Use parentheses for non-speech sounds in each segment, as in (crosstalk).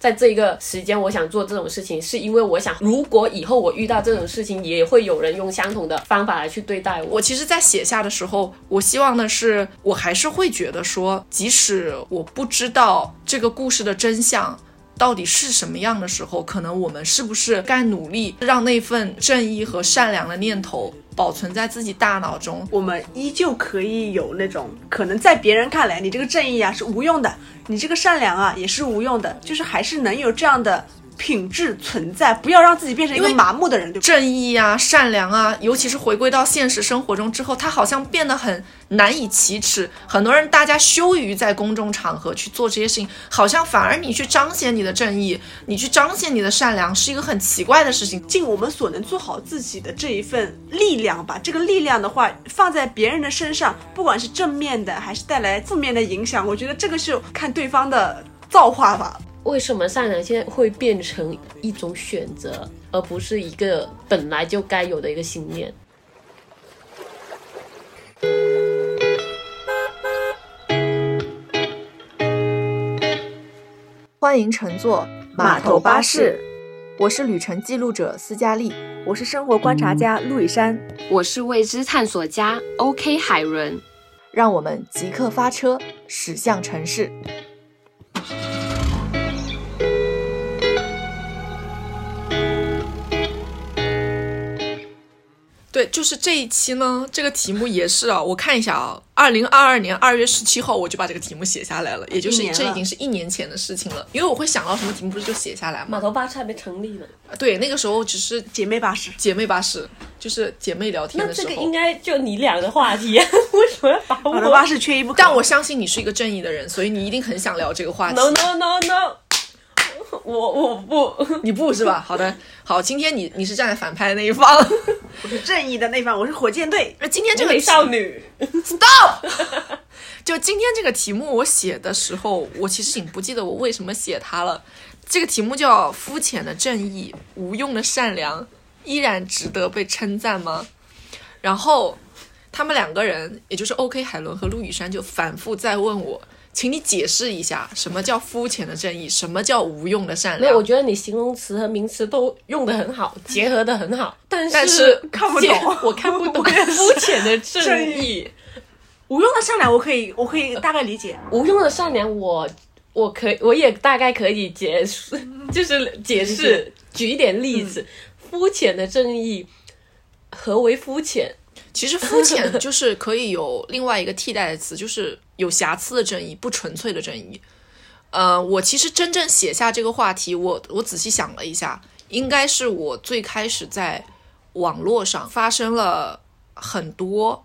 在这一个时间我想做这种事情，是因为我想，如果以后我遇到这种事情，也会有人用相同的方法来去对待我。我其实，在写下的时候，我希望的是，我还是会觉得说，即使我不知道这个故事的真相到底是什么样的时候，可能我们是不是该努力让那份正义和善良的念头保存在自己大脑中？我们依旧可以有那种可能在别人看来，你这个正义啊是无用的，你这个善良啊也是无用的，就是还是能有这样的品质存在，不要让自己变成一个麻木的人，对？正义啊、善良啊，尤其是回归到现实生活中之后，它好像变得很难以启齿。很多人大家羞于在公众场合去做这些事情，好像反而你去彰显你的正义，你去彰显你的善良，是一个很奇怪的事情。尽我们所能做好自己的这一份力量吧。这个力量的话，放在别人的身上，不管是正面的还是带来负面的影响，我觉得这个是看对方的造化吧。为什么善良现在会变成一种选择，而不是一个本来就该有的一个信念？欢迎乘坐码头巴士，我是旅程记录者斯嘉丽。我是生活观察家陆以山，我是未知探索家 OK 海伦。让我们即刻发车，驶向城市。对，就是这一期呢，这个题目也是啊，我看一下啊，二零二二年二月十七号我就把这个题目写下来了，也就是这已经是一年前的事情了。因为我会想到什么题目，不是就写下来嘛？码头巴士还没成立呢，对，那个时候只是姐妹巴士。姐妹巴士，就是姐妹聊天那的时候。这个应该就你俩的话题，(laughs) 为什么要把我码头巴士缺一不可。但我相信你是一个正义的人，所以你一定很想聊这个话题。？No No No No，(laughs) 我我不，(laughs) 你不是吧？好的，好，今天你你是站在反派的那一方。我是正义的那方，我是火箭队。那今天这个少女。stop，(laughs) 就今天这个题目我写的时候，我其实已经不记得我为什么写它了。这个题目叫“肤浅的正义，无用的善良，依然值得被称赞吗？”然后他们两个人，也就是 OK 海伦和陆羽山，就反复在问我，请你解释一下什么叫肤浅的正义，什么叫无用的善没有，良我。觉得你形容词和名词都用的很好，结合的很好，但是但是看不懂我看不懂 (laughs) 肤浅的正义，无用的善良，我可以，我可以大概理解。无用的善良我。我可我也大概可以解释，就是解释，举一点例子。肤浅的正义，何为肤浅？其实肤浅就是可以有另外一个替代的词，就是有瑕疵的正义，不纯粹的正义。呃，我其实真正写下这个话题，我我仔细想了一下，应该是我最开始在网络上发生了很多，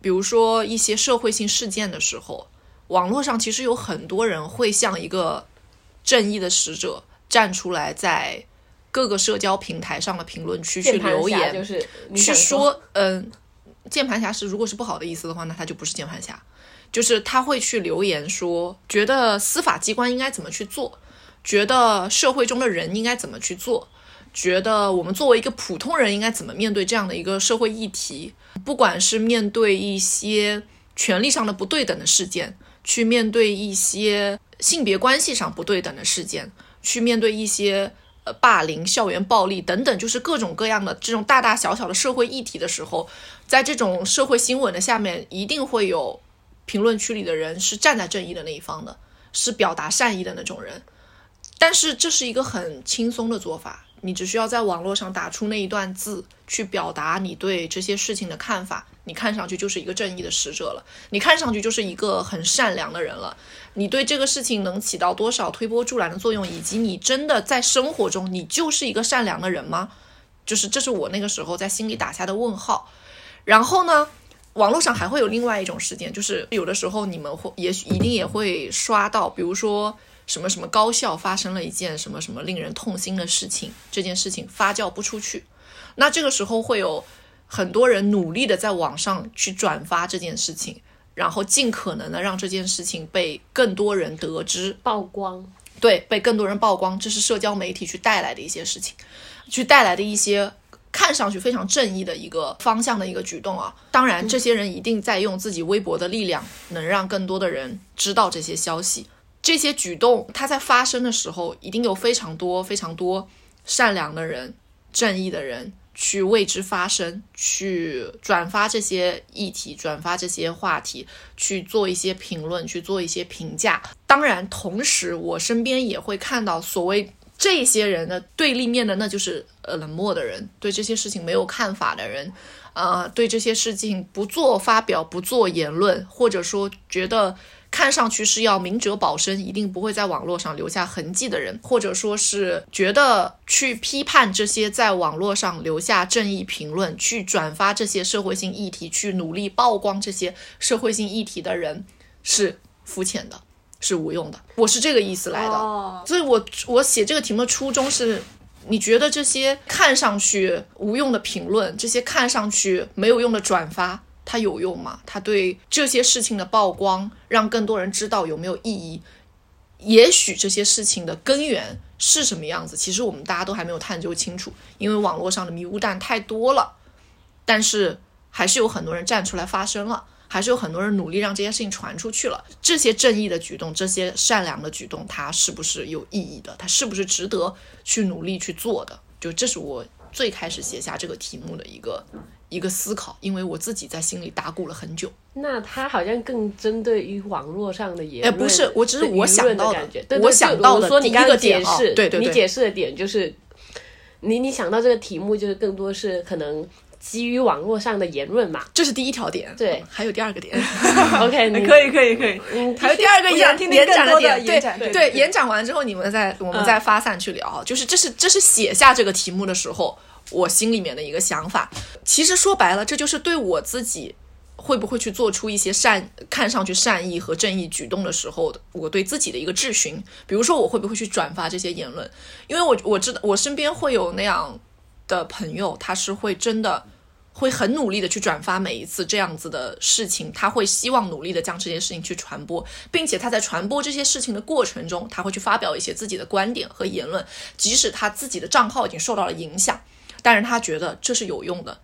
比如说一些社会性事件的时候，网络上其实有很多人会像一个正义的使者站出来，在各个社交平台上的评论区去留言，就是去说，嗯，键盘侠是如果是不好的意思的话，那他就不是键盘侠，就是他会去留言说，觉得司法机关应该怎么去做，觉得社会中的人应该怎么去做，觉得我们作为一个普通人应该怎么面对这样的一个社会议题，不管是面对一些权利上的不对等的事件，去面对一些性别关系上不对等的事件，去面对一些霸凌、校园暴力等等，就是各种各样的这种大大小小的社会议题的时候，在这种社会新闻的下面，一定会有评论区里的人是站在正义的那一方的，是表达善意的那种人。但是这是一个很轻松的做法，你只需要在网络上打出那一段字，去表达你对这些事情的看法，你看上去就是一个正义的使者了，你看上去就是一个很善良的人了。你对这个事情能起到多少推波助澜的作用，以及你真的在生活中你就是一个善良的人吗？就是这是我那个时候在心里打下的问号。然后呢，网络上还会有另外一种事件，就是有的时候你们会也许一定也会刷到，比如说什么什么高校发生了一件什么什么令人痛心的事情，这件事情发酵不出去，那这个时候会有很多人努力的在网上去转发这件事情，然后尽可能的让这件事情被更多人得知，曝光，对，被更多人曝光，这是社交媒体去带来的一些事情，去带来的一些看上去非常正义的一个方向的一个举动啊。当然，这些人一定在用自己微薄的力量，能让更多的人知道这些消息。这些举动，它在发生的时候，一定有非常多非常多善良的人、正义的人去为之发声，去转发这些议题，转发这些话题，去做一些评论，去做一些评价。当然，同时我身边也会看到所谓这些人的对立面的，那就是呃冷漠的人，对这些事情没有看法的人。呃，对这些事情不做发表、不做言论，或者说觉得看上去是要明哲保身，一定不会在网络上留下痕迹的人，或者说是觉得去批判这些在网络上留下正义评论、去转发这些社会性议题、去努力曝光这些社会性议题的人是肤浅的，是无用的。我是这个意思来的，所以我我写这个题目的初衷是。你觉得这些看上去无用的评论，这些看上去没有用的转发，它有用吗？它对这些事情的曝光，让更多人知道有没有意义？也许这些事情的根源是什么样子，其实我们大家都还没有探究清楚，因为网络上的迷雾弹太多了。但是还是有很多人站出来发声了，还是有很多人努力让这些事情传出去了。这些正义的举动，这些善良的举动，它是不是有意义的？它是不是值得去努力去做的？就这是我最开始写下这个题目的一个一个思考，因为我自己在心里打鼓了很久。那他好像更针对于网络上的言哎，论，不是，我只是我想到的我想到的我说你第一个刚刚解点啊释，对对对你解释的点就是，你你想到这个题目就是更多是可能基于网络上的言论嘛。这是第一条点，对还有第二个点，(laughs) OK，(laughs) 你可以可以可以，嗯，还有第二个延延展的点，对对对延展完之后，你们再我们嗯再发散去聊，就是这是这是写下这个题目的时候，我心里面的一个想法。其实说白了，这就是对我自己会不会去做出一些善看上去善意和正义举动的时候的，我对自己的一个质询。比如说，我会不会去转发这些言论？因为我我知道我身边会有那样的朋友，他是会真的。会很努力的去转发每一次这样子的事情，他会希望努力的将这件事情去传播，并且他在传播这些事情的过程中，他会去发表一些自己的观点和言论，即使他自己的账号已经受到了影响，但是他觉得这是有用的。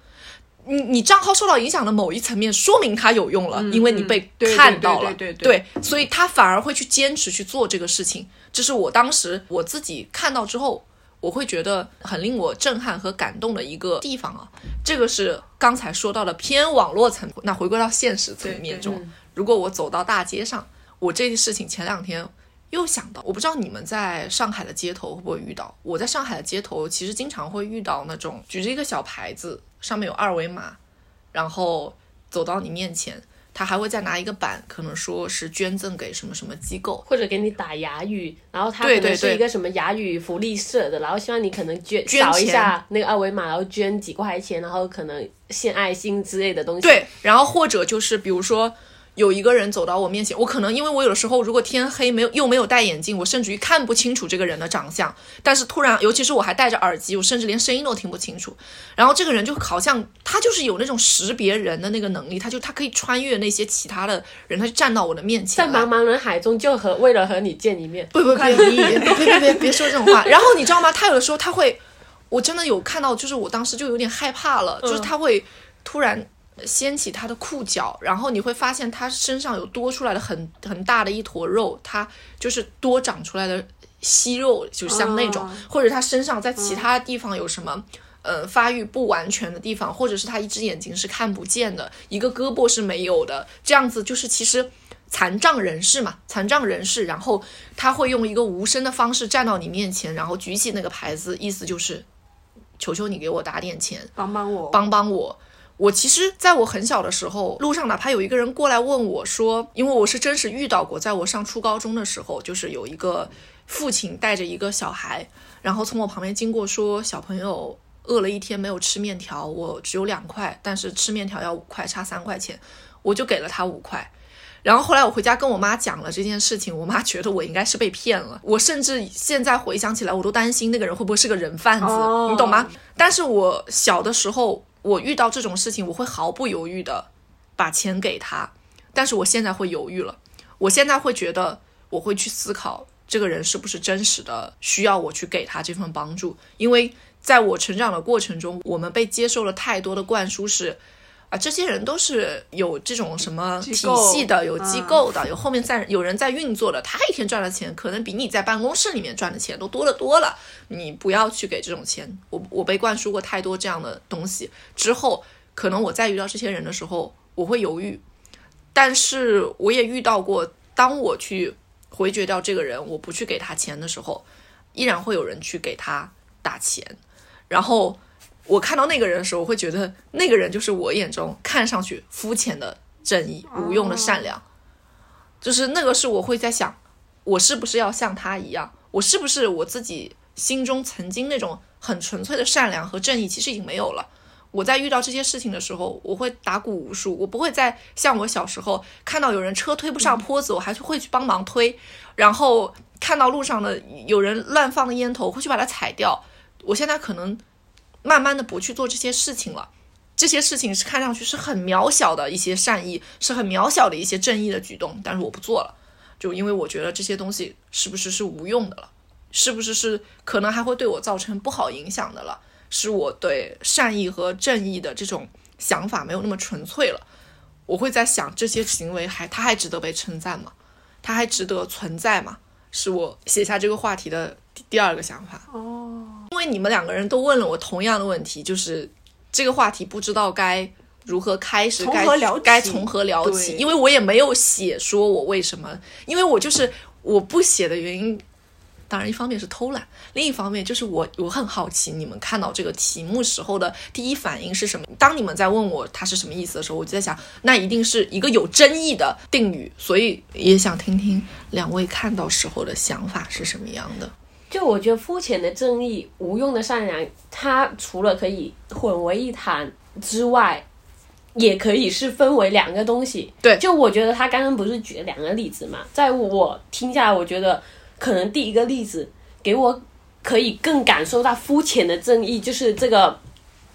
你你账号受到影响的某一层面，说明它有用了，因为你被看到了，对对对对所以他反而会去坚持去做这个事情。这是我当时我自己看到之后，我会觉得很令我震撼和感动的一个地方啊。这个是刚才说到的偏网络层，那回归到现实层面中，如果我走到大街上，我这件事情前两天又想到，我不知道你们在上海的街头会不会遇到。我在上海的街头其实经常会遇到那种举着一个小牌子，上面有二维码，然后走到你面前，他还会再拿一个板，可能说是捐赠给什么什么机构。或者给你打哑语，然后他可能是一个什么哑语福利社的，然后希望你可能捐捐扫一下那个二维码，然后捐几块钱，然后可能献爱心之类的东西。对，然后或者就是比如说。有一个人走到我面前，我可能因为我有的时候如果天黑没有又没有戴眼镜，我甚至于看不清楚这个人的长相。但是突然，尤其是我还戴着耳机，我甚至连声音都听不清楚。然后这个人就好像他就是有那种识别人的那个能力，他就他可以穿越那些其他的人，他就站到我的面前。在茫茫人海中就和为了和你见一面。不不不别别别别别说这种话。然后你知道吗？他有的时候他会，我真的有看到，就是我当时就有点害怕了，就是他会突然掀起他的裤脚，然后你会发现他身上有多出来的很很大的一坨肉，他就是多长出来的息肉，就像那种，哦或者他身上在其他地方有什么。呃，发育不完全的地方，或者是他一只眼睛是看不见的，一个胳膊是没有的，这样子就是其实残障人士嘛，残障人士，然后他会用一个无声的方式站到你面前，然后举起那个牌子，意思就是求求你给我打点钱，帮帮我，帮帮我。我其实在我很小的时候，路上哪怕有一个人过来问我说，因为我是真实遇到过，在我上初高中的时候，就是有一个父亲带着一个小孩，然后从我旁边经过说，小朋友饿了一天没有吃面条，我只有两块，但是吃面条要五块，差三块钱，我就给了他五块。然后后来我回家跟我妈讲了这件事情，我妈觉得我应该是被骗了。我甚至现在回想起来，我都担心那个人会不会是个人贩子，哦你懂吗？但是我小的时候，我遇到这种事情，我会毫不犹豫的把钱给他。但是我现在会犹豫了，我现在会觉得，我会去思考这个人是不是真实的需要我去给他这份帮助，因为在我成长的过程中，我们被接受了太多的灌输是。啊，这些人都是有这种什么体系的，有机嗯构的，有后面在有人在运作的，他一天赚的钱可能比你在办公室里面赚的钱都多得多了。你不要去给这种钱，我我被灌输过太多这样的东西，之后可能我再遇到这些人的时候，我会犹豫，但是我也遇到过，当我去回绝掉这个人，我不去给他钱的时候，依然会有人去给他打钱，然后我看到那个人的时候，我会觉得那个人就是我眼中看上去肤浅的正义、无用的善良，就是那个是我会在想，我是不是要像他一样，我是不是我自己心中曾经那种很纯粹的善良和正义，其实已经没有了。我在遇到这些事情的时候，我会打鼓无数，我不会再像我小时候看到有人车推不上坡子，我还是会去帮忙推，然后看到路上的有人乱放的烟头，会去把它踩掉。我现在可能慢慢的不去做这些事情了，这些事情是看上去是很渺小的一些善意，是很渺小的一些正义的举动，但是我不做了，就因为我觉得这些东西是不是是无用的了，是不是是可能还会对我造成不好影响的了。是我对善意和正义的这种想法没有那么纯粹了。我会在想，这些行为还它还值得被称赞吗？它还值得存在吗？是我写下这个话题的第二个想法。哦，为你们两个人都问了我同样的问题，就是这个话题不知道该如何开始，该该从何聊起？因为我也没有写说我为什么，因为我就是我不写的原因。当然，一方面是偷懒，另一方面就是我我很好奇你们看到这个题目时候的第一反应是什么。当你们在问我它是什么意思的时候，我就在想，那一定是一个有争议的定语，所以也想听听两位看到时候的想法是什么样的。就我觉得肤浅的正义、无用的善良，它除了可以混为一谈之外，也可以是分为两个东西。对就我觉得他刚刚不是举了两个例子嘛，在我听下来，我觉得可能第一个例子给我可以更感受到肤浅的正义，就是这个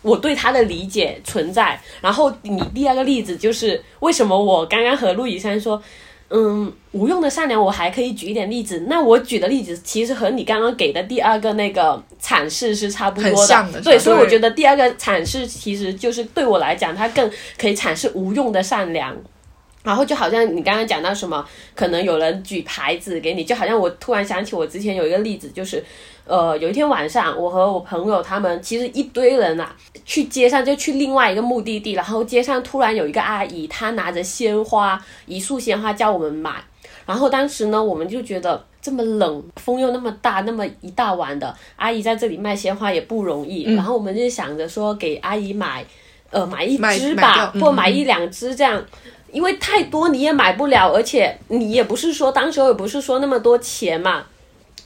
我对他的理解存在。然后你第二个例子就是为什么我刚刚和陆以山说。嗯，无用的善良，我还可以举一点例子。那我举的例子其实和你刚刚给的第二个那个阐释是差不多的对所以我觉得第二个阐释其实就是对我来讲，它更可以阐释无用的善良。然后就好像你刚刚讲到什么，可能有人举牌子给你，就好像我突然想起我之前有一个例子，就是，呃，有一天晚上，我和我朋友他们其实一堆人啊，去街上就去另外一个目的地，然后街上突然有一个阿姨，她拿着鲜花，一束鲜花叫我们买，然后当时呢，我们就觉得这么冷，风又那么大，那么一大碗的阿姨在这里卖鲜花也不容易，然后我们就想着说给阿姨买，呃，买一买支吧买掉，嗯或买一两支这样。因为太多你也买不了，而且你也不是说当时候也不是说那么多钱嘛，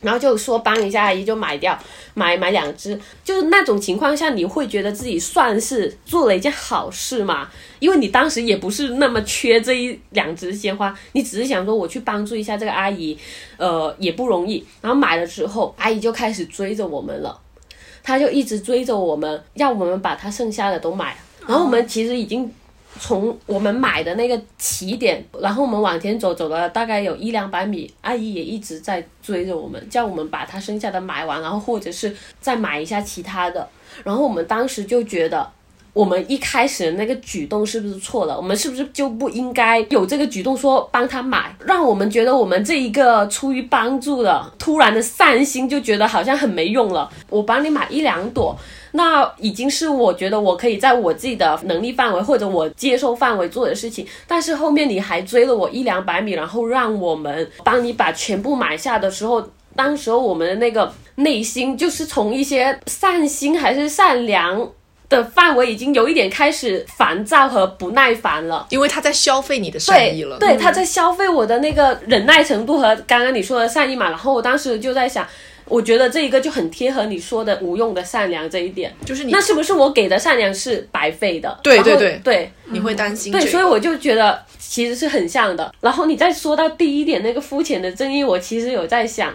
然后就说帮一下阿姨就买掉，买买两只，就是那种情况下，你会觉得自己算是做了一件好事嘛？因为你当时也不是那么缺这一两只鲜花，你只是想说我去帮助一下这个阿姨，呃，也不容易。然后买了之后，阿姨就开始追着我们了，她就一直追着我们，要我们把她剩下的都买。然后我们其实已经从我们买的那个起点，然后我们往前走，走了大概有一两百米，阿姨也一直在追着我们，叫我们把她剩下的买完，然后或者是再买一下其他的。然后我们当时就觉得，我们一开始的那个举动是不是错了？我们是不是就不应该有这个举动，说帮他买，让我们觉得我们这一个出于帮助的突然的善心，就觉得好像很没用了。我帮你买一两朵，那已经是我觉得我可以在我自己的能力范围或者我接受范围做的事情，但是后面你还追了我一两百米，然后让我们帮你把全部买下的时候，当时候我们的那个内心就是从一些善心还是善良的范围，已经有一点开始烦躁和不耐烦了。因为他在消费你的善意了。对，他在消费我的那个忍耐程度和刚刚你说的善意嘛。然后我当时就在想，我觉得这一个就很贴合你说的无用的善良这一点。就是你那是不是我给的善良是白费的？对对对对你会担心对，这个所以我就觉得其实是很像的。然后你再说到第一点那个肤浅的正义，我其实有在想，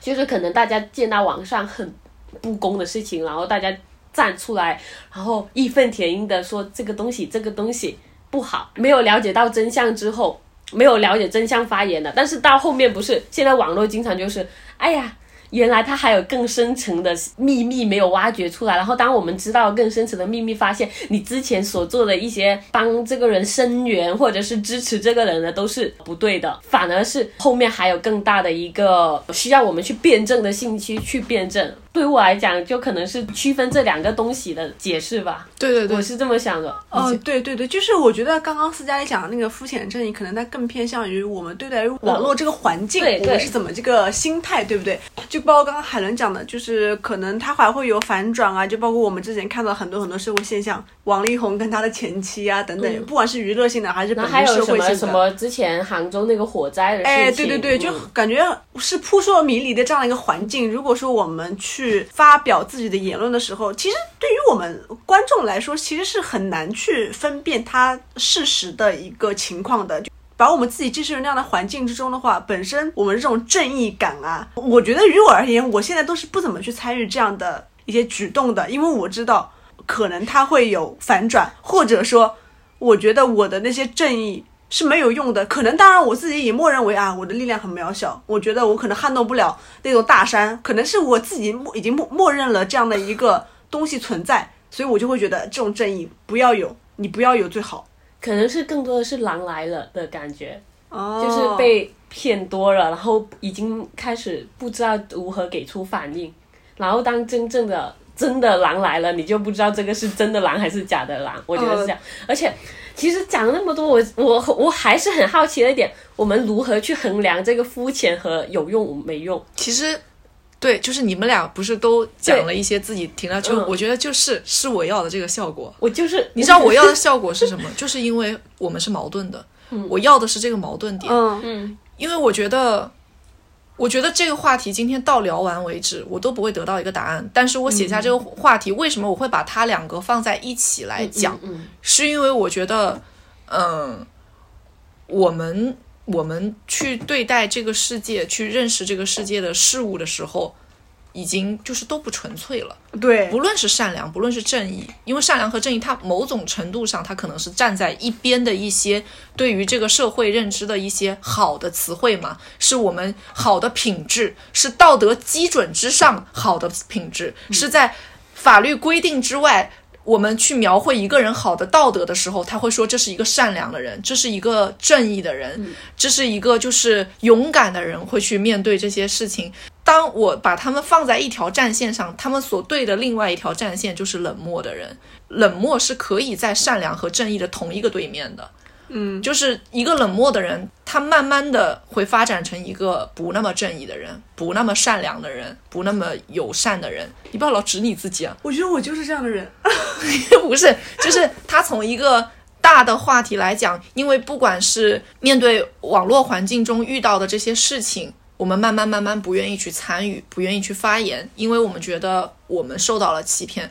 就是可能大家见到网上很不公的事情，然后大家站出来，然后义愤填膺的说这个东西这个东西不好，没有了解到真相之后，没有了解真相发言的。但是到后面不是现在网络经常就是，哎呀。原来他还有更深层的秘密没有挖掘出来。然后当我们知道更深层的秘密，发现你之前所做的一些帮这个人声援或者是支持这个人的都是不对的，反而是后面还有更大的一个需要我们去辩证的信息去辩证。对我来讲，就可能是区分这两个东西的解释吧。对对对我，是这么想的。哦，对对对，就是我觉得刚刚斯嘉丽讲的那个肤浅正义，可能它更偏向于我们对待于网络这个环境，我们是怎么这个心态，对不对？就包括刚刚海伦讲的，就是可能他还会有反转啊，就包括我们之前看到很多很多社会现象，王力宏跟他的前妻啊等等，不管是娱乐性的还是本身社会性的。什么之前杭州那个火灾的事情，哎，对对对，就嗯感觉是扑朔迷离的这样的一个环境。如果说我们去去发表自己的言论的时候，其实对于我们观众来说，其实是很难去分辨它事实的一个情况的。把我们自己置身于那样的环境之中的话，本身我们这种正义感啊，我觉得于我而言，我现在都是不怎么去参与这样的一些举动的，因为我知道可能它会有反转，或者说，我觉得我的那些正义是没有用的。可能当然我自己也默认为啊，我的力量很渺小，我觉得我可能撼动不了那座大山，可能是我自己默已经默默认了这样的一个东西存在，所以我就会觉得这种正义不要有，你不要有最好。可能是更多的是狼来了的感觉，哦就是被骗多了，然后已经开始不知道如何给出反应，然后当真正的真的狼来了，你就不知道这个是真的狼还是假的狼。我觉得是这样，而且其实讲了那么多，我我我还是很好奇的一点，我们如何去衡量这个肤浅和有用没用？其实。对，就是你们俩不是都讲了一些自己听了，就嗯我觉得就是是我要的这个效果。我就是你知道我要的效果是什么？就是因为我们是矛盾的，我要的是这个矛盾点。嗯嗯因为我觉得，我觉得这个话题今天到聊完为止，我都不会得到一个答案。但是我写下这个话题，为什么我会把它两个放在一起来讲？嗯是因为我觉得，嗯，我们我们去对待这个世界、去认识这个世界的事物的时候，已经就是都不纯粹了。对，不论是善良，不论是正义，因为善良和正义，它某种程度上，它可能是站在一边的一些对于这个社会认知的一些好的词汇嘛，是我们好的品质，是道德基准之上好的品质，是在法律规定之外。我们去描绘一个人好的道德的时候，他会说这是一个善良的人，这是一个正义的人，这是一个就是勇敢的人，会去面对这些事情。当我把他们放在一条战线上，他们所对的另外一条战线就是冷漠的人。冷漠是可以在善良和正义的同一个对面的。嗯，就是一个冷漠的人，他慢慢的会发展成一个不那么正义的人，不那么善良的人，不那么友善的人。你不要老指你自己啊！我觉得我就是这样的人。(laughs) (laughs) 不是，就是他从一个大的话题来讲，因为不管是面对网络环境中遇到的这些事情，我们慢慢慢慢不愿意去参与，不愿意去发言，因为我们觉得我们受到了欺骗。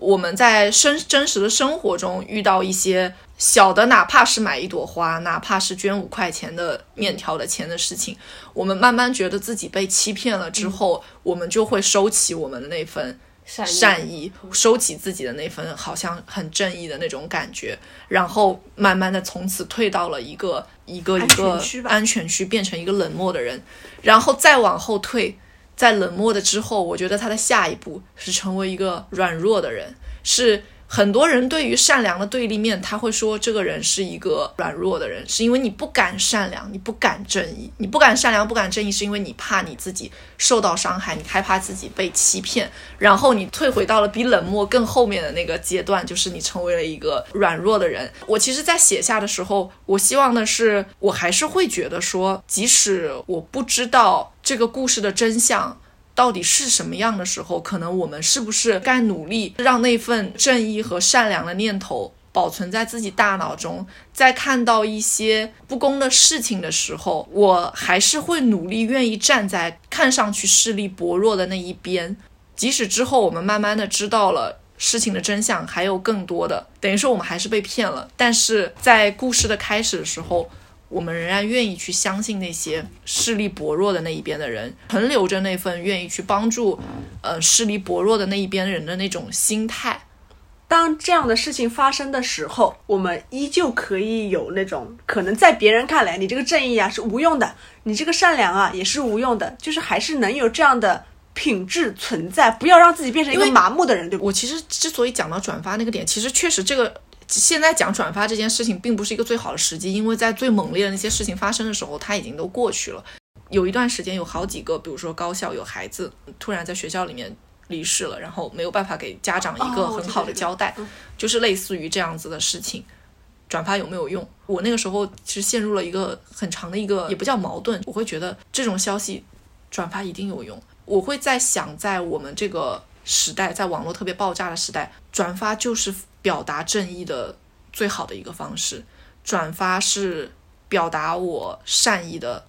我们在生真实的生活中遇到一些小的，哪怕是买一朵花，哪怕是捐五块钱的面条的钱的事情，我们慢慢觉得自己被欺骗了之后，我们就会收起我们的那份善意。善意，收起自己的那份好像很正义的那种感觉，然后慢慢的从此退到了一个一个一安个安全区，变成一个冷漠的人，然后再往后退，在冷漠的之后，我觉得他的下一步是成为一个软弱的人，是。很多人对于善良的对立面，他会说这个人是一个软弱的人，是因为你不敢善良，你不敢正义，你不敢善良，不敢正义，是因为你怕你自己受到伤害，你害怕自己被欺骗，然后你退回到了比冷漠更后面的那个阶段，就是你成为了一个软弱的人。我其实，在写下的时候，我希望的是，我还是会觉得说，即使我不知道这个故事的真相。到底是什么样的时候，可能我们是不是该努力让那份正义和善良的念头保存在自己大脑中？在看到一些不公的事情的时候，我还是会努力愿意站在看上去势力薄弱的那一边，即使之后我们慢慢的知道了。事情的真相还有更多的，等于说我们还是被骗了。但是在故事的开始的时候，我们仍然愿意去相信那些势力薄弱的那一边的人，存留着那份愿意去帮助，呃，势力薄弱的那一边人的那种心态。当这样的事情发生的时候，我们依旧可以有那种可能在别人看来，你这个正义啊是无用的，你这个善良啊也是无用的，就是还是能有这样的品质存在，不要让自己变成一个麻木的人，对不对？我其实之所以讲到转发那个点，其实确实这个现在讲转发这件事情，并不是一个最好的时机，因为在最猛烈的那些事情发生的时候，它已经都过去了。有一段时间，有好几个，比如说高校有孩子突然在学校里面离世了，然后没有办法给家长一个很好的交代，就是类似于这样子的事情。转发有没有用？我那个时候其实陷入了一个很长的一个也不叫矛盾，我会觉得这种消息转发一定有用。我会在想，在我们这个时代，在网络特别爆炸的时代，转发就是表达正义的最好的一个方式。转发是表达我善意的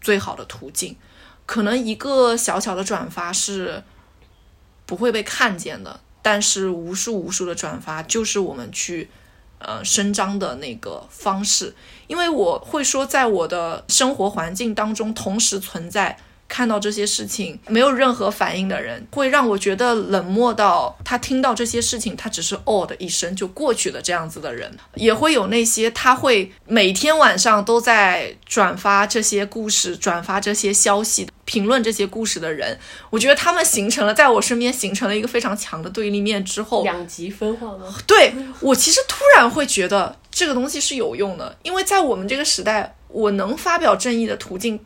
最好的途径。可能一个小小的转发是不会被看见的，但是无数无数的转发就是我们去呃伸张的那个方式。因为我会说，在我的生活环境当中，同时存在看到这些事情没有任何反应的人，会让我觉得冷漠到他听到这些事情，他只是哦的一声就过去了这样子的人，也会有那些他会每天晚上都在转发这些故事、转发这些消息、评论这些故事的人。我觉得他们形成了在我身边形成了一个非常强的对立面之后，两极分化吗？对我其实突然会觉得这个东西是有用的，因为在我们这个时代，我能发表正义的途径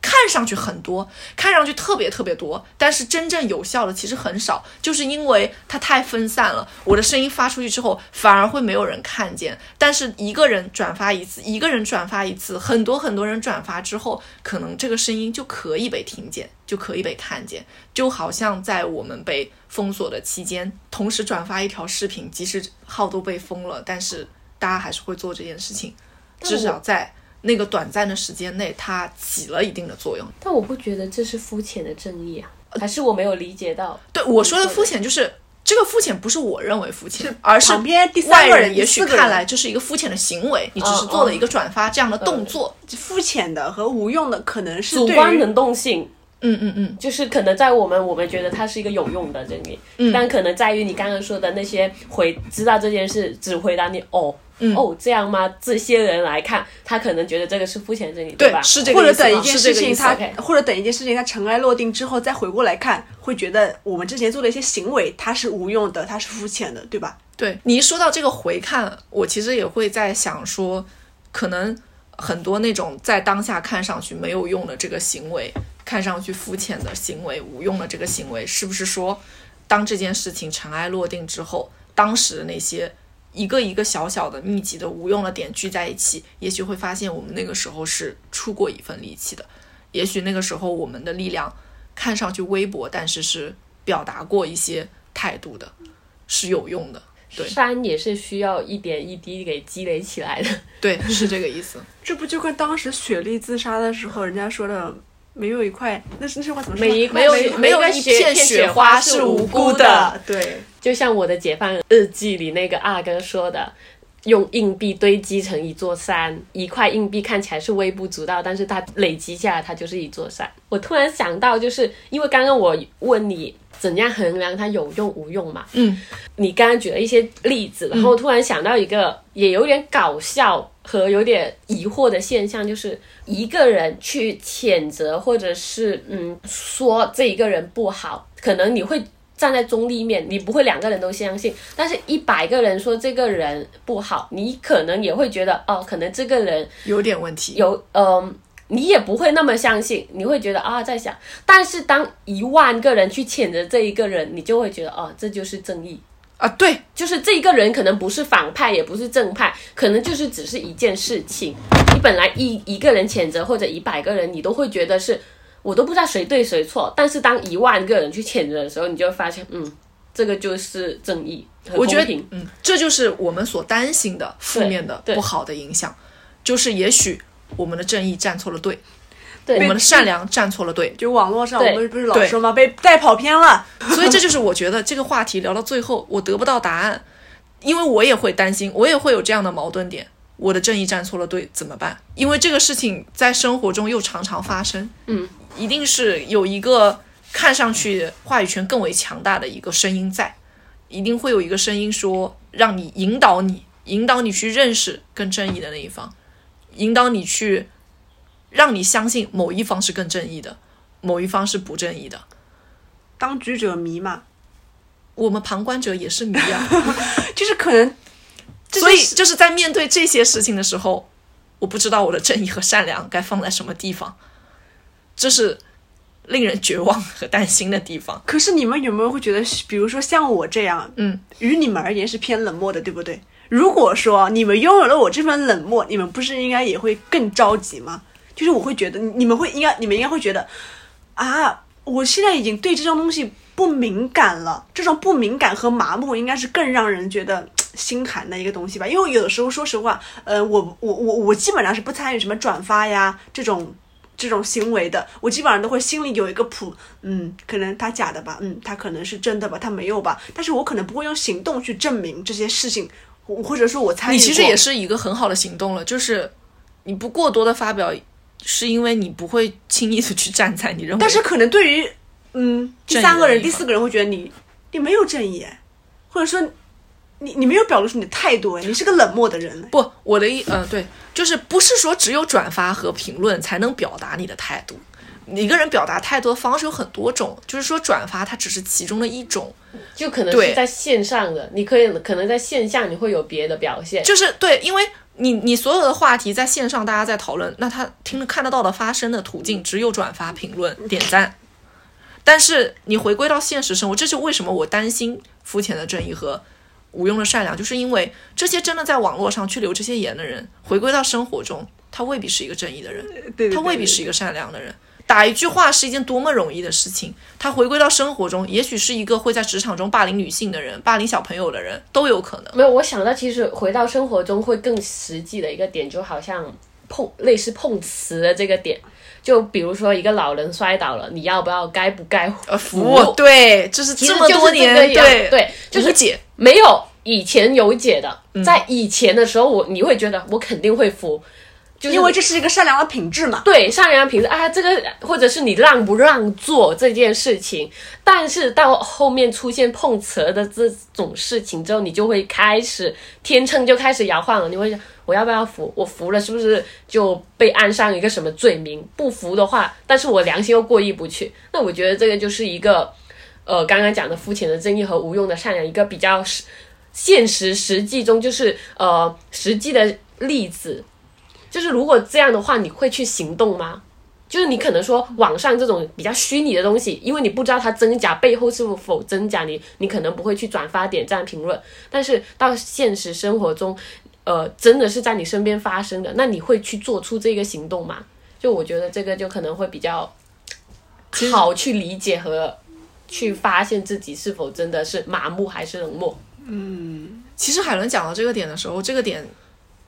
看上去很多，看上去特别特别多，但是真正有效的其实很少，就是因为它太分散了。我的声音发出去之后，反而会没有人看见，但是一个人转发一次，一个人转发一次，很多很多人转发之后，可能这个声音就可以被听见，就可以被看见。就好像在我们被封锁的期间，同时转发一条视频，即使号都被封了，但是大家还是会做这件事情，至少在那个短暂的时间内，它起了一定的作用。但我不觉得这是肤浅的正义啊，还是我没有理解到？对我说的肤浅，就是这个肤浅不是我认为肤浅，而是旁边第三外个人也许看来这是一个肤浅的行为，你只是做了一个转发这样的动作。肤浅的和无用的可能是对主观能动性，嗯嗯嗯，就是可能在我们我们觉得它是一个有用的正义，嗯但可能在于你刚刚说的那些回知道这件事只回答你哦。嗯哦，这样吗？这些人来看，他可能觉得这个是肤浅真理，对，吧？是这个意思吗或者等一件事情是这个意思它或者等一件事情他尘埃落定之后再回过来看，会觉得我们之前做的一些行为它是无用的，它是肤浅的，对吧？对你一说到这个回看，我其实也会在想说，可能很多那种在当下看上去没有用的这个行为，看上去肤浅的行为、无用的这个行为，是不是说，当这件事情尘埃落定之后，当时的那些一个一个小小的密集的无用的点聚在一起，也许会发现我们那个时候是出过一份力气的，也许那个时候我们的力量看上去微薄，但是是表达过一些态度的，是有用的。对山也是需要一点一滴给积累起来的。对，是这个意思。(laughs) 这不就跟当时雪莉自杀的时候人家说的没有一块，那是那句话怎么说？每一块没有没有一片雪雪花花是无辜的的，对，就像我的解放日记里那个阿哥说的，用硬币堆积成一座山，一块硬币看起来是微不足道，但是它累积下来，它就是一座山。我突然想到，就是因为刚刚我问你怎样衡量它有用无用嘛，嗯，你刚刚举了一些例子，然后我突然想到一个也有点搞笑和有点疑惑的现象，就是一个人去谴责或者是嗯说这一个人不好，可能你会站在中立面，你不会两个人都相信，但是一百个人说这个人不好，你可能也会觉得哦，可能这个人有点问题。有嗯、你也不会那么相信，你会觉得啊，在想。但是当一万个人去谴责这一个人，你就会觉得哦，这就是正义。啊，对，就是这一个人可能不是反派，也不是正派，可能就是只是一件事情。你本来一一个人谴责或者一百个人，你都会觉得是我都不知道谁对谁错。但是当一万个人去谴责的时候，你就会发现，嗯，这个就是正义我觉得。，嗯，这就是我们所担心的负面的不好的影响，就是也许我们的正义站错了队，对我们的善良站错了队，就网络上我们不是老说吗？被带跑偏了。(laughs) 所以这就是我觉得这个话题聊到最后，我得不到答案，因为我也会担心，我也会有这样的矛盾点。我的正义站错了队怎么办？因为这个事情在生活中又常常发生，嗯，一定是有一个看上去话语权更为强大的一个声音在，一定会有一个声音说，让你引导你，引导你去认识更正义的那一方，引导你去，让你相信某一方是更正义的，某一方是不正义的。当局者迷嘛，我们旁观者也是迷啊。(laughs) 就是可能，(laughs) 这所以就是就是在面对这些事情的时候，我不知道我的正义和善良该放在什么地方，这是令人绝望和担心的地方。可是你们有没有会觉得，比如说像我这样，嗯，于你们而言是偏冷漠的，对不对？如果说你们拥有了我这份冷漠，你们不是应该也会更着急吗？就是我会觉得，你们会应该，你们应该会觉得，啊，我现在已经对这种东西不敏感了，这种不敏感和麻木应该是更让人觉得心寒的一个东西吧。因为有的时候，说实话，呃，我我我我基本上是不参与什么转发呀这种这种行为的，我基本上都会心里有一个谱，嗯，可能他假的吧，嗯，他可能是真的吧，他没有吧，但是我可能不会用行动去证明这些事情，或者说我参与。你其实也是一个很好的行动了，就是你不过多的发表，是因为你不会轻易的去站在你认为，但是可能对于嗯第三个人、第四个人会觉得你你没有正义哎，或者说你你没有表露出你的态度哎，你是个冷漠的人哎。不，我的意，嗯、对，就是不是说只有转发和评论才能表达你的态度。一个人表达态度的方式有很多种，就是说转发它只是其中的一种，就可能是在线上的，你可以可能在线下你会有别的表现，就是对，因为你你所有的话题在线上大家在讨论，那他听看得到的发声的途径只有转发、评论、点赞。但是你回归到现实生活，这就为什么我担心肤浅的正义和无用的善良，就是因为这些真的在网络上去留这些言的人，回归到生活中，他未必是一个正义的人，他未必是一个善良的人。打一句话是一件多么容易的事情，他回归到生活中，也许是一个会在职场中霸凌女性的人、霸凌小朋友的人都有可能。没有，我想到其实回到生活中会更实际的一个点，就好像碰类似碰瓷的这个点，就比如说一个老人摔倒了，你要不要该不该呃，扶对，就是这么多年，对对，就是解。没有以前有解的，嗯在以前的时候我你会觉得我肯定会扶，就是因为这是一个善良的品质嘛。对善良的品质啊，这个或者是你让不让做这件事情，但是到后面出现碰瓷的这种事情之后，你就会开始天秤就开始摇晃了，你会想我要不要服？我服了是不是就被安上一个什么罪名？不服的话，但是我良心又过意不去，那我觉得这个就是一个呃刚刚讲的肤浅的正义和无用的善良，一个比较实现实实际中就是呃实际的例子。就是如果这样的话，你会去行动吗？就是你可能说网上这种比较虚拟的东西，因为你不知道它真假背后是否真假，你你可能不会去转发、点赞、评论。但是到现实生活中，呃，真的是在你身边发生的，那你会去做出这个行动吗？就我觉得这个就可能会比较好去理解和去发现自己是否真的是麻木还是冷漠。嗯其实海伦讲到这个点的时候，这个点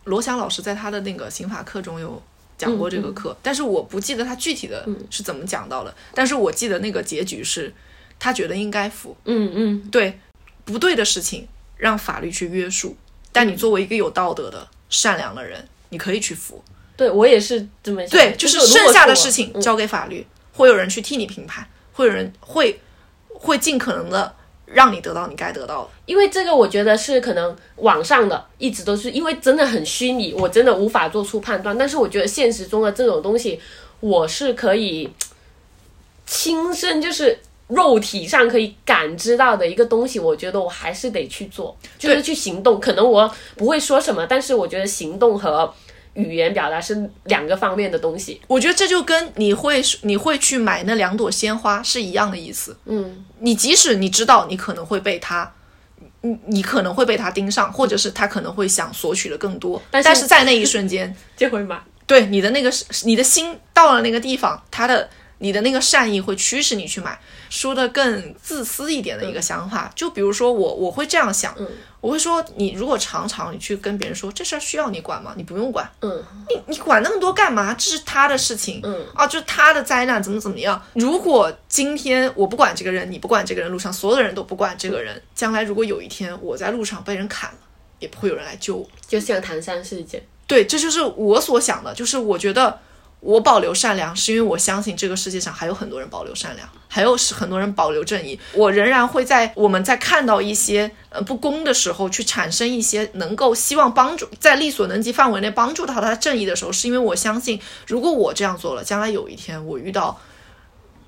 罗翔老师在他的那个刑法课中有讲过这个课，但是我不记得他具体的是怎么讲到的，但是我记得那个结局是他觉得应该服，嗯嗯，对不对的事情让法律去约束，但你作为一个有道德的、善良的人，你可以去服。对我也是这么想。对，就是剩下的事情嗯交给法律，会有人去替你评判，会有人会会尽可能的让你得到你该得到的。因为这个，我觉得是可能网上的一直都是因为真的很虚拟，我真的无法做出判断。但是我觉得现实中的这种东西，我是可以亲身就是肉体上可以感知到的一个东西，我觉得我还是得去做，就是去行动。可能我不会说什么，但是我觉得行动和语言表达是两个方面的东西。我觉得这就跟你会你会去买那两朵鲜花是一样的意思。嗯，你即使你知道你可能会被他，你你可能会被他盯上，或者是他可能会想索取的更多，但是但是在那一瞬间，(laughs) 就会买。对你的那个你的心到了那个地方，他的你的那个善意会驱使你去买。说的更自私一点的一个想法，就比如说我我会这样想，我会说你如果常常你去跟别人说这事儿需要你管吗？你不用管，嗯，你你管那么多干嘛？这是他的事情，嗯啊，就是他的灾难，怎么怎么样。如果今天我不管这个人，你不管这个人，路上所有的人都不管这个人，将来如果有一天我在路上被人砍了，也不会有人来救我。就像唐山事件，对，这就是我所想的，就是我觉得我保留善良，是因为我相信这个世界上还有很多人保留善良，还有是很多人保留正义。我仍然会在我们在看到一些呃不公的时候，去产生一些能够希望帮助在力所能及范围内帮助到他正义的时候，是因为我相信，如果我这样做了，将来有一天我遇到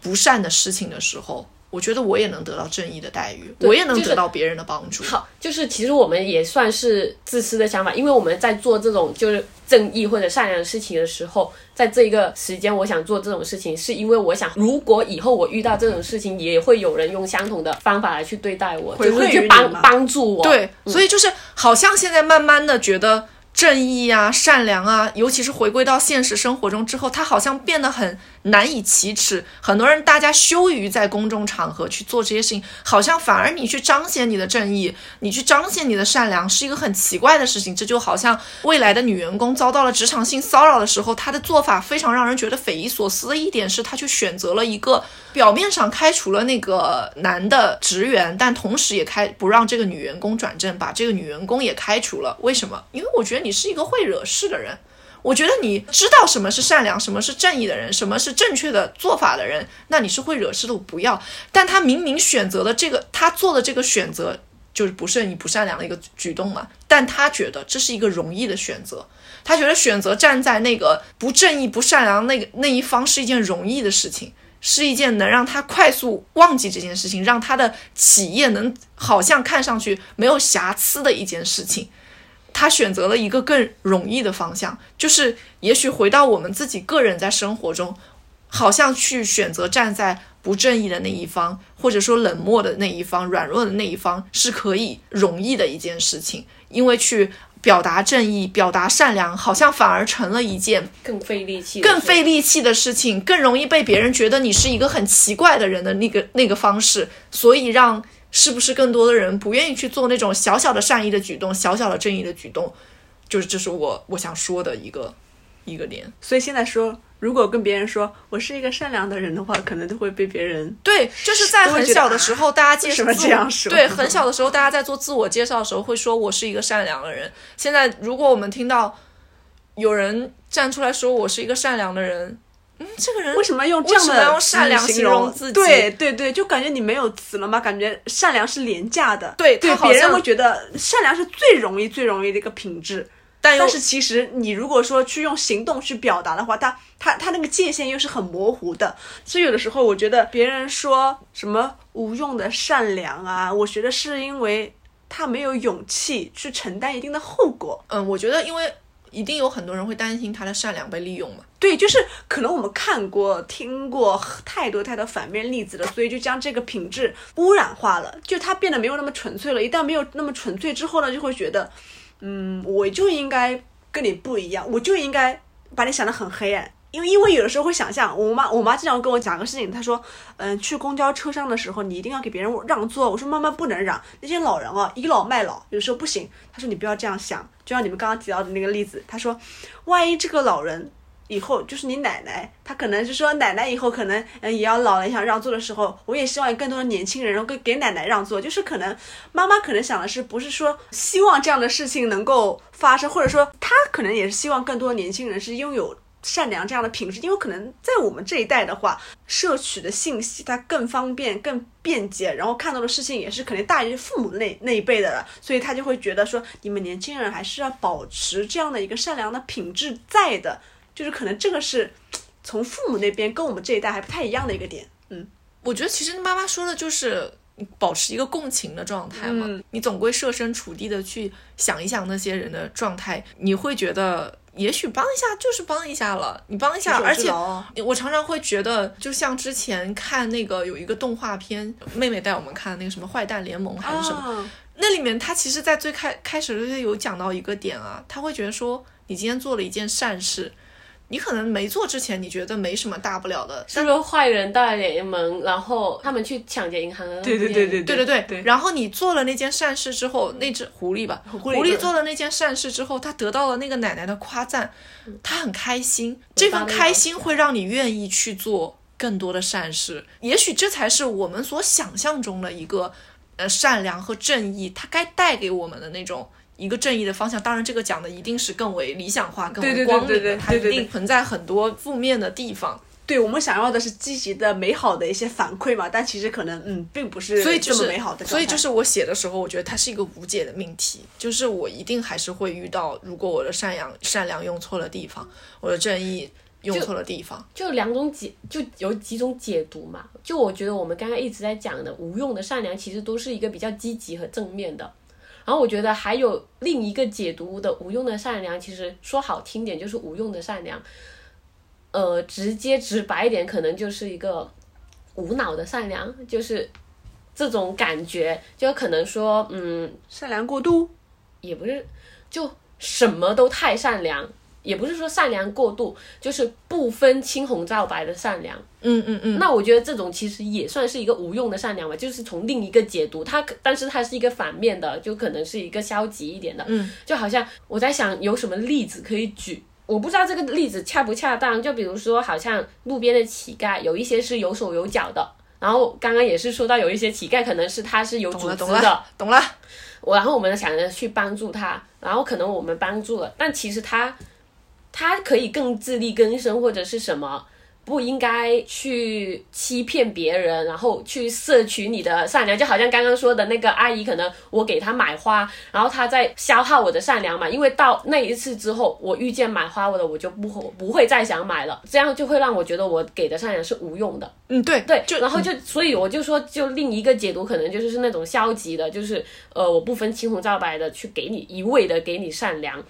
不善的事情的时候，我觉得我也能得到正义的待遇，我也能得到别人的帮助。好，就是其实我们也算是自私的想法，因为我们在做这种就是正义或者善良的事情的时候，在这个时间我想做这种事情，是因为我想，如果以后我遇到这种事情，也会有人用相同的方法来去对待我，就是回馈于你去帮帮助我。对，所以就是好像现在慢慢的觉得正义啊、善良啊，尤其是回归到现实生活中之后，它好像变得很难以启齿。很多人大家羞于在公众场合去做这些事情，好像反而你去彰显你的正义，你去彰显你的善良，是一个很奇怪的事情。这就好像未来的女员工遭到了职场性骚扰的时候，她的做法非常让人觉得匪夷所思的一点是，她去选择了一个表面上开除了那个男的职员，但同时也开不让这个女员工转正，把这个女员工也开除了。为什么？因为我觉得你是一个会惹事的人。我觉得你知道什么是善良，什么是正义的人，什么是正确的做法的人，那你是会惹事的，我不要。但他明明选择了这个，他做的这个选择就是不是你、不善良的一个举动嘛，但他觉得这是一个容易的选择，他觉得选择站在那个不正义、不善良那个那一方是一件容易的事情。是一件能让他快速忘记这件事情，让他的企业能好像看上去没有瑕疵的一件事情。他选择了一个更容易的方向，就是也许回到我们自己个人在生活中，好像去选择站在不正义的那一方，或者说冷漠的那一方、软弱的那一方，是可以容易的一件事情，因为去表达正义、表达善良，好像反而成了一件更费力气，更费力气的事情，更容易被别人觉得你是一个很奇怪的人的那个那个方式，所以让是不是更多的人不愿意去做那种小小的善意的举动、小小的正义的举动，就是这是我我想说的一个一个点。所以现在说，如果跟别人说我是一个善良的人的话，可能都会被别人对，就是在很小的时候，大家介为什么自我这样说对，很小的时候，大家在做自我介绍的时候会说我是一个善良的人。现在，如果我们听到有人站出来说我是一个善良的人，嗯，这个人为什么用这样的用善良词形容自己对对对，就感觉你没有词了嘛，感觉善良是廉价的。对对，别人会觉得善良是最容易、最容易的一个品质。但但是其实你如果说去用行动去表达的话，他他他那个界限又是很模糊的。所以有的时候我觉得别人说什么无用的善良啊，我觉得是因为他没有勇气去承担一定的后果。嗯，我觉得因为一定有很多人会担心他的善良被利用嘛。对，就是可能我们看过、听过太多太多反面例子了，所以就将这个品质污染化了，就它变得没有那么纯粹了。一旦没有那么纯粹之后呢，就会觉得，嗯，我就应该跟你不一样，我就应该把你想得很黑暗。因为因为有的时候会想象，我妈我妈经常跟我讲个事情，她说，嗯，去公交车上的时候，你一定要给别人让座。我说妈妈不能让，那些老人啊，倚老卖老，有时候不行。她说你不要这样想，就像你们刚刚提到的那个例子，她说，万一这个老人以后就是你奶奶，她可能就说奶奶以后可能嗯也要老了，想让座的时候，我也希望更多的年轻人能够给奶奶让座。就是可能妈妈可能想的是，不是说希望这样的事情能够发生，或者说她可能也是希望更多年轻人是拥有。善良这样的品质，因为可能在我们这一代的话，摄取的信息它更方便、更便捷，然后看到的事情也是肯定大于父母那 (laughs) 那一辈的了，所以他就会觉得说，你们年轻人还是要保持这样的一个善良的品质在的，就是可能这个是从父母那边跟我们这一代还不太一样的一个点。嗯，我觉得其实妈妈说的就是保持一个共情的状态嘛，嗯你总归设身处地的去想一想那些人的状态，你会觉得。也许帮一下就是帮一下了，你帮一下，而且我常常会觉得，就像之前看那个有一个动画片，妹妹带我们看那个什么《坏蛋联盟》还是什么，啊那里面他其实，在最开开始就是有讲到一个点啊，他会觉得说，你今天做了一件善事，你可能没做之前，你觉得没什么大不了的，是不是坏人大联盟，然后他们去抢劫银行的对对对对对。对对，对然后你做了那件善事之后，那只狐狸吧，狐狸对做了那件善事之后，他得到了那个奶奶的夸赞，他很开心，这份开心会让你愿意去做更多的善事。也许这才是我们所想象中的一个呃善良和正义，它该带给我们的那种。一个正义的方向，当然这个讲的一定是更为理想化、更为对对对光明的，对对它一对对定存在很多负面的地方。对我们想要的是积极的、美好的一些反馈嘛，但其实可能嗯，并不是这么所以就是美好的。所以就是我写的时候，我觉得它是一个无解的命题，就是我一定还是会遇到，如果我的善良善良用错了地方，我的正义用错了地方。就两种解，就有几种解读嘛。就我觉得我们刚刚一直在讲的无用的善良，其实都是一个比较积极和正面的。然后我觉得还有另一个解读的无用的善良，其实说好听点就是无用的善良，呃，直接直白一点，可能就是一个无脑的善良，就是这种感觉，就可能说，嗯，善良过度，也不是，就什么都太善良，也不是说善良过度，就是不分青红皂白的善良。嗯嗯嗯，那我觉得这种其实也算是一个无用的善良吧，就是从另一个解读，它可但是它是一个反面的，就可能是一个消极一点的。嗯，就好像我在想有什么例子可以举，我不知道这个例子恰不恰当。就比如说，好像路边的乞丐，有一些是有手有脚的，然后刚刚也是说到有一些乞丐可能是他是有组织的懂了，懂了。我然后我们想着去帮助他，然后可能我们帮助了，但其实他他可以更自力更生或者是什么，不应该去欺骗别人，然后去摄取你的善良，就好像刚刚说的那个阿姨，可能我给她买花，然后她在消耗我的善良嘛，因为到那一次之后，我遇见买花我的，我就不会不会再想买了，这样就会让我觉得我给的善良是无用的。嗯，对对，就然后就所以我就说，就另一个解读可能就是是那种消极的，就是呃，我不分青红皂白的去给你一味的给你善良，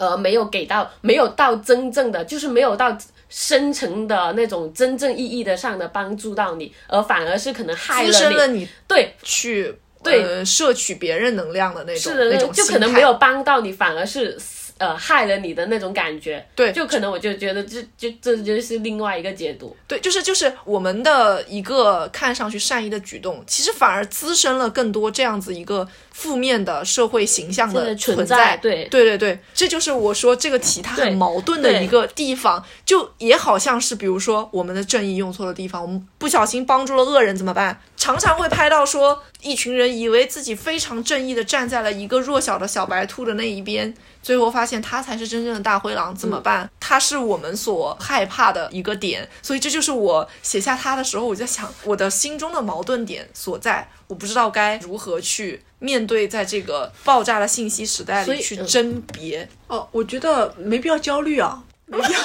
呃，没有给到没有到真正的，就是没有到深层的那种真正意义的上的帮助到你，而反而是可能害滋了你，生了你对，去对。呃摄取别人能量的那种是的，那种就可能没有帮到你，反而是呃害了你的那种感觉，对。就可能我就觉得这就这就是另外一个解读，对，就是就是我们的一个看上去善意的举动，其实反而滋生了更多这样子一个负面的社会形象的存在对。对对对，这就是我说这个题它很矛盾的一个地方，就也好像是比如说我们的正义用错了地方，我们不小心帮助了恶人怎么办？常常会拍到说一群人以为自己非常正义的站在了一个弱小的小白兔的那一边，最后发现他才是真正的大灰狼，怎么办？他是我们所害怕的一个点，所以这就是我写下他的时候，我在想我的心中的矛盾点所在，我不知道该如何去面对在这个爆炸的信息时代里去甄别。哦，我觉得没必要焦虑啊，没必要。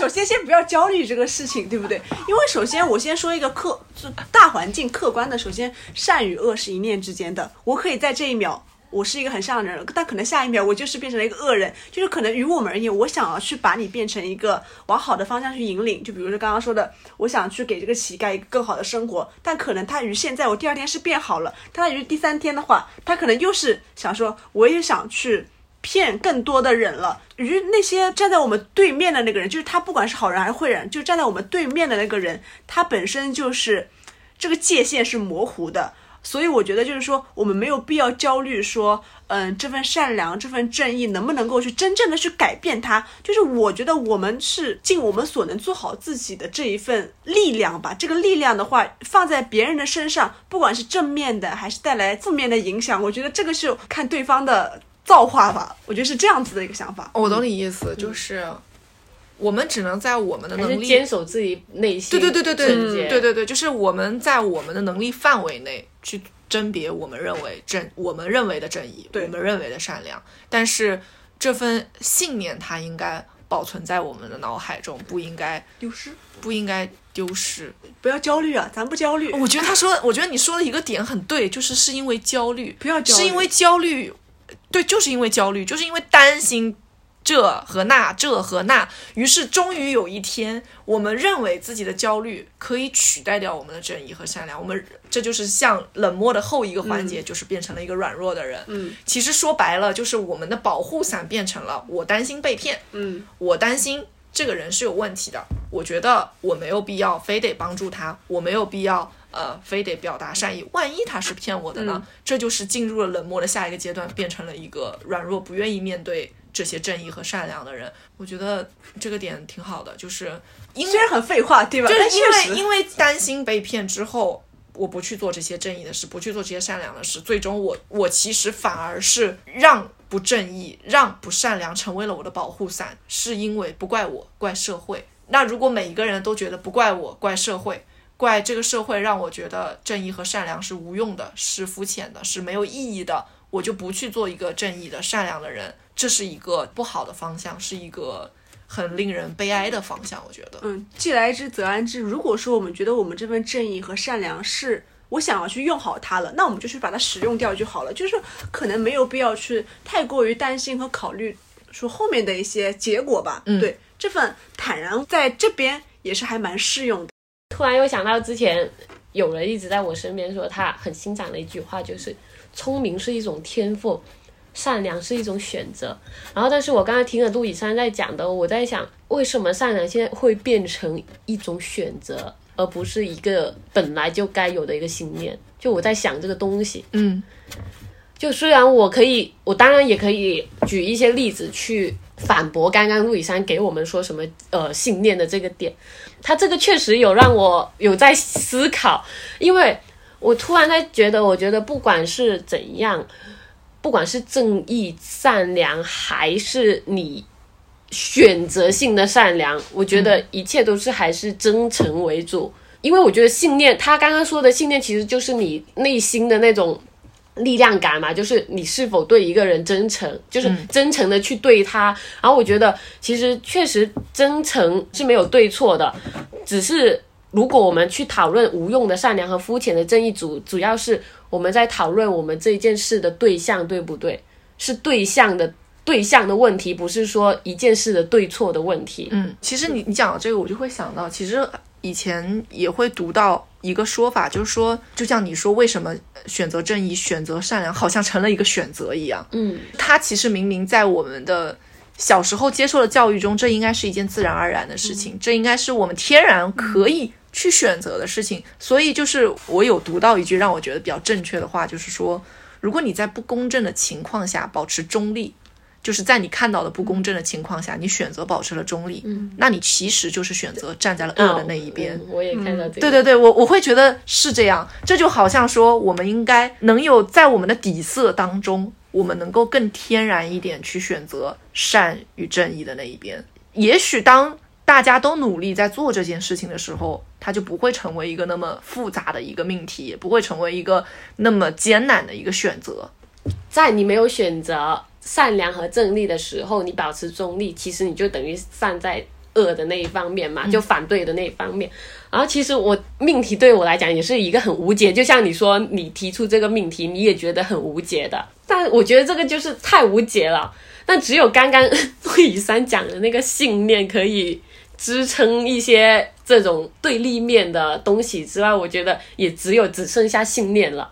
首先，先不要焦虑这个事情，对不对？因为首先，我先说一个客，就大环境客观的。首先，善与恶是一念之间的。我可以在这一秒，我是一个很善良的人，但可能下一秒我就是变成了一个恶人。就是可能于我们而言，我想要去把你变成一个往好的方向去引领。就比如说刚刚说的，我想去给这个乞丐一个更好的生活，但可能他于现在我第二天是变好了，但他于第三天的话，他可能又是想说，我也想去。骗更多的人了。于那些站在我们对面的那个人，就是他，不管是好人还是坏人，就站在我们对面的那个人，他本身就是这个界限是模糊的。所以我觉得就是说，我们没有必要焦虑说，嗯，这份善良、这份正义能不能够去真正的去改变它？就是我觉得我们是尽我们所能做好自己的这一份力量吧。这个力量的话，放在别人的身上，不管是正面的还是带来负面的影响，我觉得这个是看对方的造化吧。我觉得是这样子的一个想法。我懂你意思，就是我们只能在我们的能力是坚守自己内心对对对对对对对对，就是我们在我们的能力范围内去甄别我们认为正我们认为的正义，我们认为的善良，但是这份信念它应该保存在我们的脑海中，不应该丢失，不应该丢失。不要焦虑啊，咱不焦虑。我觉得他说，我觉得你说的一个点很对，就是是因为焦虑，不要焦虑是因为焦虑，对，就是因为焦虑，就是因为担心这和那，这和那，于是终于有一天，我们认为自己的焦虑可以取代掉我们的正义和善良，我们这就是像冷漠的后一个环节，就是变成了一个软弱的人。嗯，其实说白了，就是我们的保护伞变成了我担心被骗，嗯，我担心这个人是有问题的，我觉得我没有必要非得帮助他，我没有必要呃非得表达善意，万一他是骗我的呢？嗯这就是进入了冷漠的下一个阶段，变成了一个软弱、不愿意面对这些正义和善良的人。我觉得这个点挺好的，就是因为虽然很废话，对吧？就是因为因为担心被骗之后，我不去做这些正义的事，不去做这些善良的事，最终我我其实反而是让不正义、让不善良成为了我的保护伞，是因为不怪我，怪社会。那如果每一个人都觉得不怪我，怪社会，怪这个社会让我觉得正义和善良是无用的，是肤浅的，是没有意义的，我就不去做一个正义的、善良的人，这是一个不好的方向，是一个很令人悲哀的方向。我觉得，嗯，既来之则安之。如果说我们觉得我们这份正义和善良是我想要去用好它了，那我们就去把它使用掉就好了。就是可能没有必要去太过于担心和考虑说后面的一些结果吧。嗯对，这份坦然在这边也是还蛮适用的。突然又想到之前有人一直在我身边说他很欣赏的一句话，就是聪明是一种天赋，善良是一种选择。然后，但是我刚才听了陆以山在讲的，我在想，为什么善良现在会变成一种选择，而不是一个本来就该有的一个信念？就我在想这个东西。嗯就虽然我可以，我当然也可以举一些例子去反驳刚刚陆以山给我们说什么呃信念的这个点，他这个确实有让我有在思考，因为我突然在觉得，我觉得不管是怎样，不管是正义、善良，还是你选择性的善良，我觉得一切都是还是真诚为主。因为我觉得信念，他刚刚说的信念，其实就是你内心的那种力量感嘛，就是你是否对一个人真诚，就是真诚的去对他。然后我觉得，其实确实真诚是没有对错的，只是如果我们去讨论无用的善良和肤浅的正义主，主要是我们在讨论我们这一件事的对象对不对，是对象的对象的问题，不是说一件事的对错的问题。嗯，其实你你讲到这个，我就会想到，其实以前也会读到一个说法，就是说，就像你说，为什么选择正义、选择善良，好像成了一个选择一样。嗯，它其实明明在我们的小时候接受的教育中，这应该是一件自然而然的事情，这应该是我们天然可以去选择的事情。所以，就是我有读到一句让我觉得比较正确的话，就是说，如果你在不公正的情况下保持中立。就是在你看到的不公正的情况下，你选择保持了中立，嗯，那你其实就是选择站在了恶的那一边。嗯我也看到这个。对对对，我我会觉得是这样，这就好像说，我们应该能有在我们的底色当中，我们能够更天然一点去选择善与正义的那一边。也许当大家都努力在做这件事情的时候，它就不会成为一个那么复杂的一个命题，也不会成为一个那么艰难的一个选择。在你没有选择善良和正义的时候，你保持中立，其实你就等于站在恶的那一方面嘛，就反对的那一方面。然后其实我命题对我来讲也是一个很无解，就像你说你提出这个命题，你也觉得很无解的，但我觉得这个就是太无解了。但只有刚刚陆雨山讲的那个信念可以支撑一些这种对立面的东西之外，我觉得也只有只剩下信念了。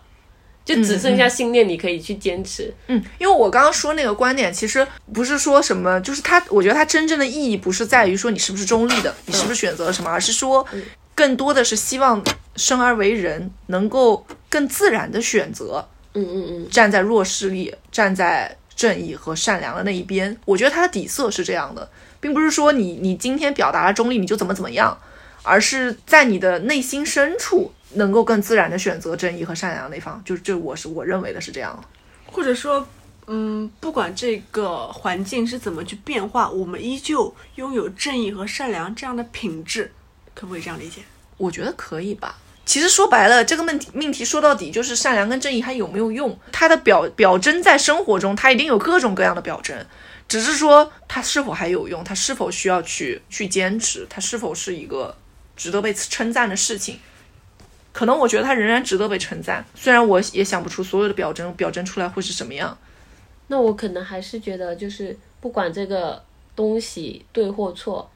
就只剩下信念，你可以去坚持。嗯，因为我刚刚说那个观点，其实不是说什么，就是它，我觉得它真正的意义不是在于说你是不是中立的，你是不是选择了什么，而是说，更多的是希望生而为人能够更自然的选择，嗯嗯嗯，站在弱势力、站在正义和善良的那一边。我觉得它的底色是这样的，并不是说你你今天表达了中立你就怎么怎么样，而是在你的内心深处。能够更自然的选择正义和善良那方，就这我是我认为的是这样，或者说，嗯，不管这个环境是怎么去变化，我们依旧拥有正义和善良这样的品质，可不可以这样理解？我觉得可以吧。其实说白了，这个问题命题说到底就是善良跟正义它有没有用，它的表表征在生活中，它一定有各种各样的表征，只是说它是否还有用，它是否需要去去坚持，它是否是一个值得被称赞的事情。可能我觉得它仍然值得被称赞，虽然我也想不出所有的表征表征出来会是什么样。那我可能还是觉得，就是不管这个东西对或错，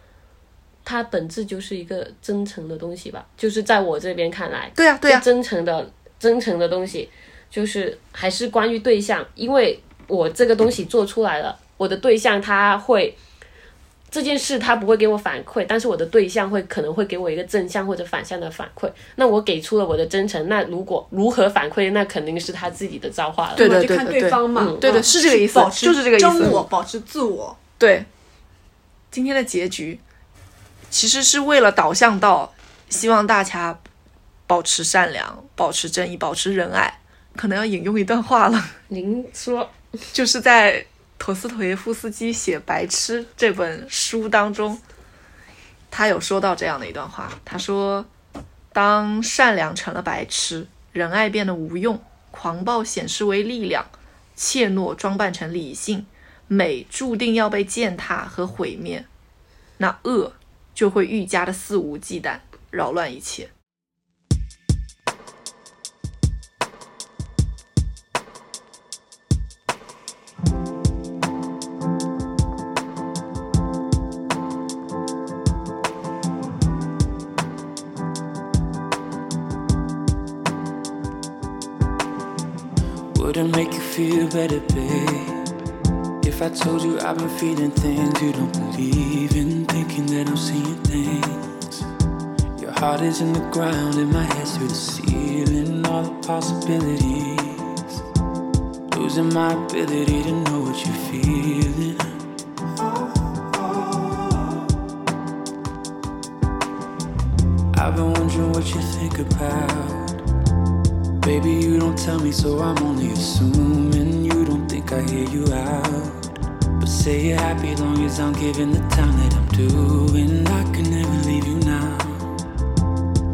它本质就是一个真诚的东西吧。就是在我这边看来，对呀、对呀、真诚的真诚的东西，就是还是关于对象，因为我这个东西做出来了，我的对象他会。这件事他不会给我反馈，但是我的对象会可能会给我一个正向或者反向的反馈。那我给出了我的真诚，那如果如何反馈，那肯定是他自己的造化了。对对就看对方嘛，对对嗯是这个意思保持就是这个意思真我，保持自我。对，今天的结局其实是为了导向到希望大家保持善良、保持正义、保持仁爱。可能要引用一段话了，您说，就是在陀思妥耶夫斯基写《白痴》这本书当中，他有说到这样的一段话，他说：“当善良成了白痴，仁爱变得无用，狂暴显示为力量，怯懦装扮成理性，美注定要被践踏和毁灭。那恶就会愈加的肆无忌惮，扰乱一切。Told you I've been feeling things you don't believe in, thinking that I'm seeing things. Your heart is in the ground and my head's through the ceiling, all the possibilities. Losing my ability to know what you're feeling. I've been wondering what you think about. Baby, you don't tell me, so I'm only assuming you don't think I hear you out. Say you're happy long as I'm giving the time that I'm doing. I can never leave you now.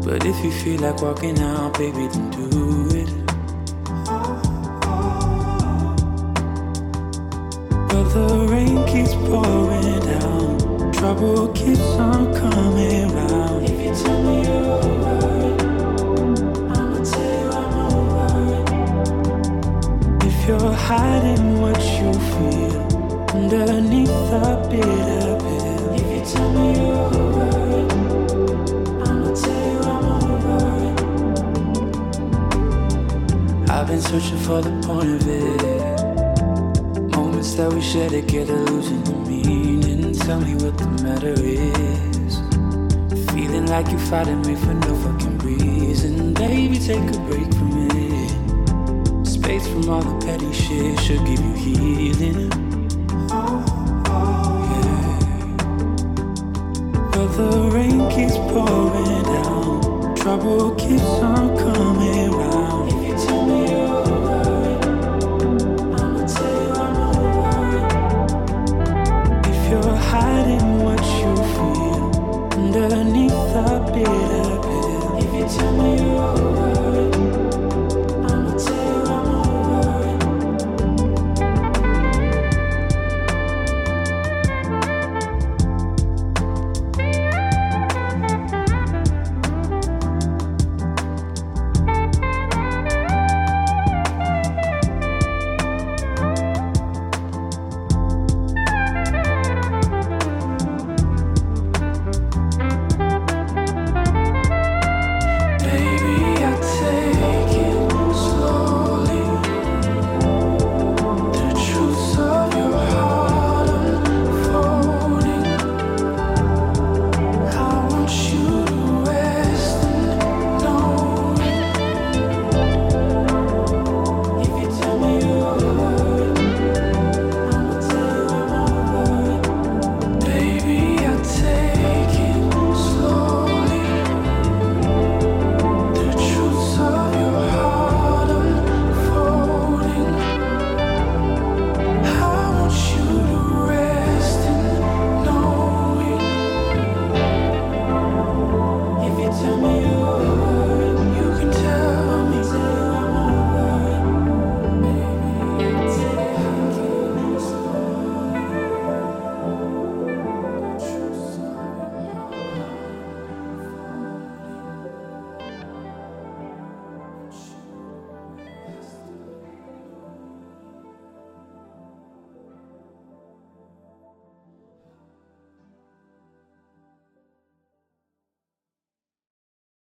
But if you feel like walking out, baby, then do it. But the rain keeps pouring down. Trouble keeps on coming round. If you tell me you're over it, I'ma tell you I'm over it. If you're hiding what you underneath a bitter pill. If you tell me you're over it, I'ma tell you I'm over it. I've been searching for the point of it. Moments that we share together, losing the meaning. Tell me what the matter is. Feeling like you're fighting me for no fucking reason. Baby, take a break from it. Space from all the petty shit should give you healing. trouble keeps on coming.